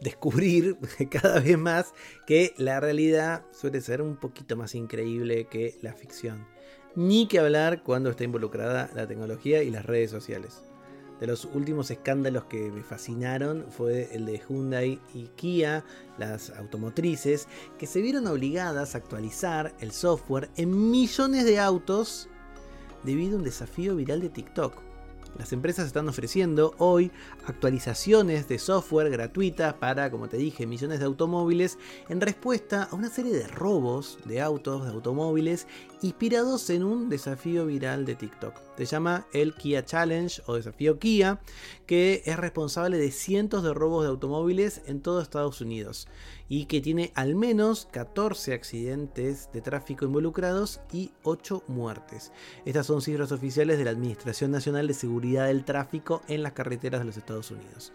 descubrir cada vez más que la realidad suele ser un poquito más increíble que la ficción. Ni que hablar cuando está involucrada la tecnología y las redes sociales. De los últimos escándalos que me fascinaron fue el de Hyundai y Kia, las automotrices, que se vieron obligadas a actualizar el software en millones de autos debido a un desafío viral de TikTok. Las empresas están ofreciendo hoy actualizaciones de software gratuitas para, como te dije, millones de automóviles en respuesta a una serie de robos de autos, de automóviles, inspirados en un desafío viral de TikTok. Se llama el Kia Challenge o desafío Kia, que es responsable de cientos de robos de automóviles en todo Estados Unidos y que tiene al menos 14 accidentes de tráfico involucrados y 8 muertes. Estas son cifras oficiales de la Administración Nacional de Seguridad del Tráfico en las carreteras de los Estados Unidos.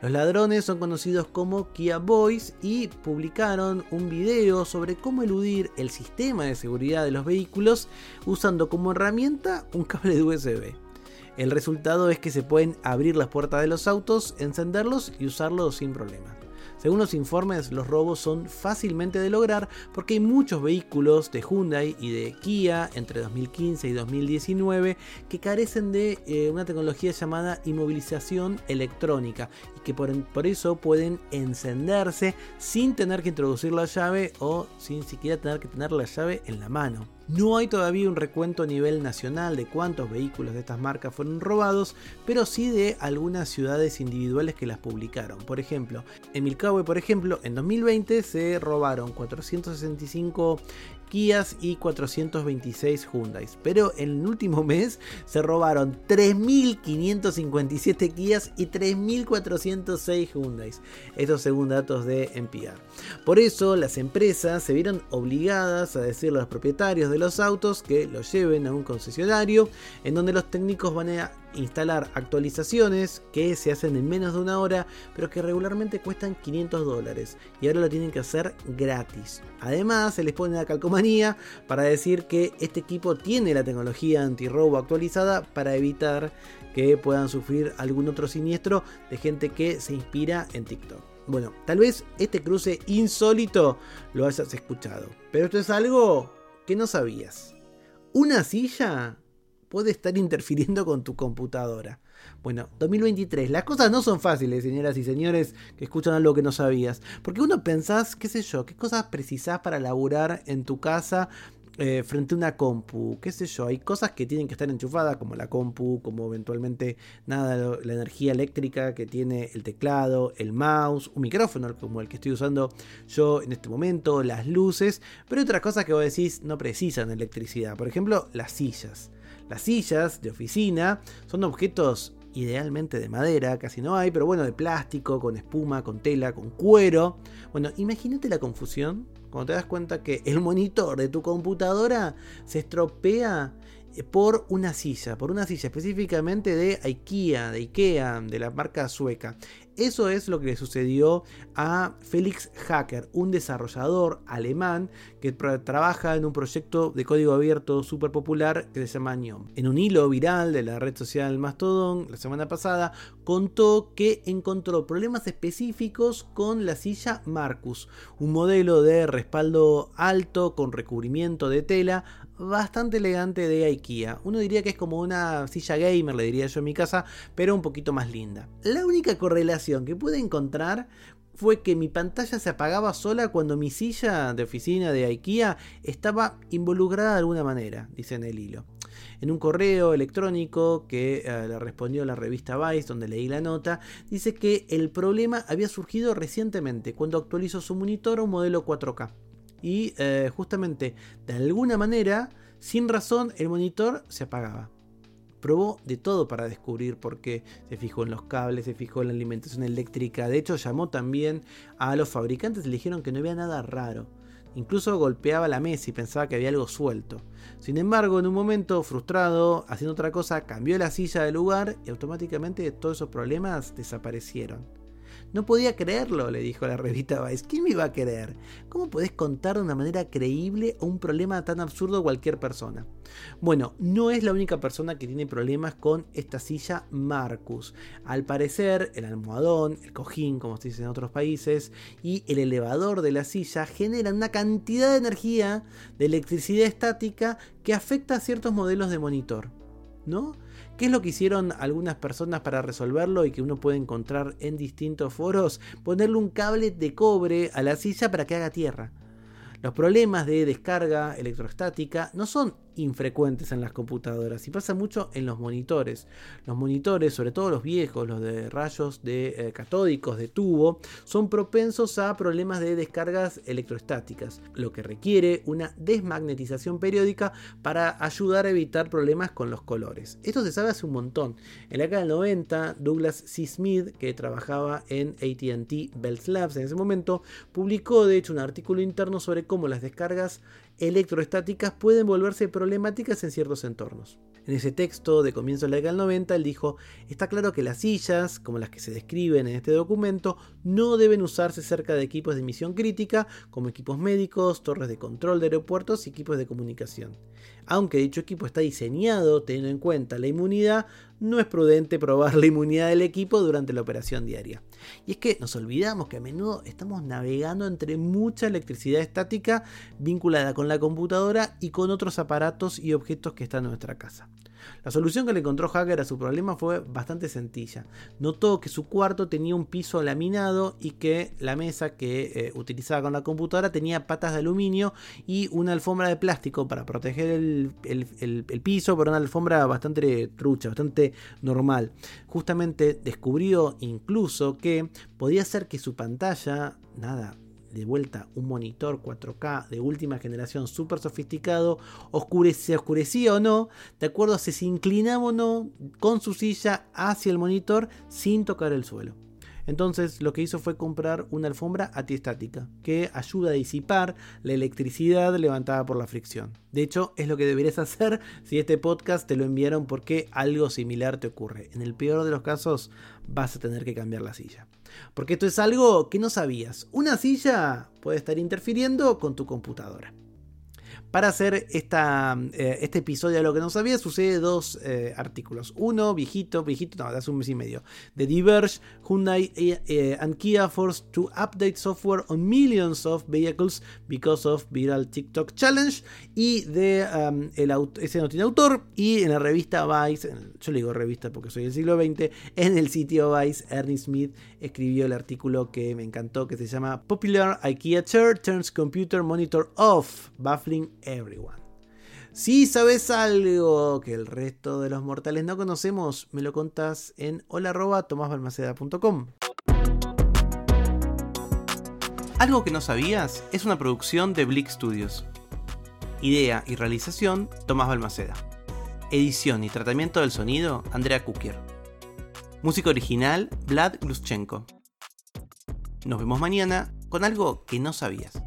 Los ladrones son conocidos como Kia Boys y publicaron un video sobre cómo eludir el sistema de seguridad de los vehículos usando como herramienta un cable de USB. El resultado es que se pueden abrir las puertas de los autos, encenderlos y usarlos sin problema. Según los informes, los robos son fácilmente de lograr porque hay muchos vehículos de Hyundai y de Kia entre 2015 y 2019 que carecen de eh, una tecnología llamada inmovilización electrónica y que por, eso pueden encenderse sin tener que introducir la llave o sin siquiera tener que tener la llave en la mano. No hay todavía un recuento a nivel nacional de cuántos vehículos de estas marcas fueron robados, pero sí de algunas ciudades individuales que las publicaron. Por ejemplo, en Milcahue, por ejemplo, en 2020 se robaron 465 Kias y 426 Hyundai. Pero en el último mes se robaron 3.557 Kias y 3.406 Hyundai. Estos según datos de NPR. Por eso las empresas se vieron obligadas a decirle a los propietarios de los autos que los lleven a un concesionario en donde los técnicos van a instalar actualizaciones que se hacen en menos de una hora, pero que regularmente cuestan 500 dólares y ahora lo tienen que hacer gratis. Además, se les pone la calcomanía para decir que este equipo tiene la tecnología antirrobo actualizada para evitar que puedan sufrir algún otro siniestro de gente que se inspira en TikTok. Bueno, tal vez este cruce insólito lo hayas escuchado, pero esto es algo que no sabías. Una silla puede estar interfiriendo con tu computadora. Bueno, 2023, las cosas no son fáciles, señoras y señores que escuchan algo que no sabías. Porque uno pensás, qué sé yo, qué cosas precisás para laburar en tu casa eh, frente a una compu, qué sé yo, hay cosas que tienen que estar enchufadas, como la compu, como eventualmente nada, la energía eléctrica que tiene el teclado, el mouse, un micrófono como el que estoy usando yo en este momento, las luces, pero hay otras cosas que vos decís no precisan electricidad, por ejemplo, las sillas. Las sillas de oficina son objetos idealmente de madera, casi no hay, pero bueno, de plástico, con espuma, con tela, con cuero. Bueno, imagínate la confusión cuando te das cuenta que el monitor de tu computadora se estropea eh, por una silla, por una silla específicamente de IKEA, de IKEA, de la marca sueca. Eso es lo que le sucedió a Felix Hacker, un desarrollador alemán que trabaja en un proyecto de código abierto súper popular que se llama NIOM. En un hilo viral de la red social Mastodon la semana pasada contó que encontró problemas específicos con la silla Marcus, un modelo de respaldo alto con recubrimiento de tela bastante elegante de IKEA. Uno diría que es como una silla gamer, le diría yo en mi casa, pero un poquito más linda. La única correlación que pude encontrar fue que mi pantalla se apagaba sola cuando mi silla de oficina de IKEA estaba involucrada de alguna manera, dice en el hilo. En un correo electrónico que eh, le respondió la revista Vice, donde leí la nota, dice que el problema había surgido recientemente cuando actualizó su monitor a un modelo 4K y eh, justamente de alguna manera, sin razón, el monitor se apagaba. Probó de todo para descubrir por qué se fijó en los cables, se fijó en la alimentación eléctrica. De hecho, llamó también a los fabricantes y le dijeron que no había nada raro. Incluso golpeaba la mesa y pensaba que había algo suelto. Sin embargo, en un momento, frustrado, haciendo otra cosa, cambió la silla de lugar y automáticamente todos esos problemas desaparecieron. No podía creerlo, le dijo la revista Vice. ¿Quién me iba a creer? ¿Cómo podés contar de una manera creíble un problema tan absurdo a cualquier persona? Bueno, no es la única persona que tiene problemas con esta silla Marcus. Al parecer, el almohadón, el cojín, como se dice en otros países, y el elevador de la silla generan una cantidad de energía de electricidad estática que afecta a ciertos modelos de monitor. ¿No? ¿Qué es lo que hicieron algunas personas para resolverlo y que uno puede encontrar en distintos foros? Ponerle un cable de cobre a la silla para que haga tierra. Los problemas de descarga electrostática no son infrecuentes en las computadoras y pasa mucho en los monitores. Los monitores, sobre todo los viejos, los de rayos de eh, catódicos de tubo, son propensos a problemas de descargas electrostáticas, lo que requiere una desmagnetización periódica para ayudar a evitar problemas con los colores. Esto se sabe hace un montón. En la década del 90, Douglas C. Smith, que trabajaba en ATT Bell Labs en ese momento, publicó de hecho un artículo interno sobre cómo las descargas electroestáticas pueden volverse problemáticas en ciertos entornos. En ese texto de comienzo de la década del 90, él dijo, está claro que las sillas, como las que se describen en este documento, no deben usarse cerca de equipos de emisión crítica, como equipos médicos, torres de control de aeropuertos y equipos de comunicación. Aunque dicho equipo está diseñado teniendo en cuenta la inmunidad, no es prudente probar la inmunidad del equipo durante la operación diaria. Y es que nos olvidamos que a menudo estamos navegando entre mucha electricidad estática vinculada con la computadora y con otros aparatos y objetos que están en nuestra casa. La solución que le encontró Hacker a su problema fue bastante sencilla. Notó que su cuarto tenía un piso laminado y que la mesa que eh, utilizaba con la computadora tenía patas de aluminio y una alfombra de plástico para proteger el, el piso, pero una alfombra bastante trucha, bastante normal. Justamente descubrió incluso que podía ser que su pantalla, nada, de vuelta un monitor 4K de última generación súper sofisticado, se oscurecía o no, de acuerdo a si se inclinaba o no con su silla hacia el monitor sin tocar el suelo. Entonces lo que hizo fue comprar una alfombra antiestática que ayuda a disipar la electricidad levantada por la fricción. De hecho, es lo que deberías hacer si este podcast te lo enviaron porque algo similar te ocurre. En el peor de los casos vas a tener que cambiar la silla. Porque esto es algo que no sabías. Una silla puede estar interfiriendo con tu computadora. Para hacer esta, eh, este episodio de lo que no sabía, sucede dos eh, artículos. Uno, viejito, viejito, no, de hace un mes y medio. The Diverge, Hyundai eh, and Kia forced to update software on millions of vehicles because of viral TikTok challenge. Y de um, el, ese no tiene autor. Y en la revista Vice, yo le digo revista porque soy del siglo XX, en el sitio Vice, Ernie Smith escribió el artículo que me encantó, que se llama Popular IKEA Chair Turns Computer Monitor Off, Baffling everyone. Si sabes algo que el resto de los mortales no conocemos, me lo contas en hola.tomasbalmaceda.com. Algo que no sabías es una producción de Blick Studios. Idea y realización, Tomás Balmaceda. Edición y tratamiento del sonido, Andrea Kukier. Música original, Vlad Gluschenko. Nos vemos mañana con algo que no sabías.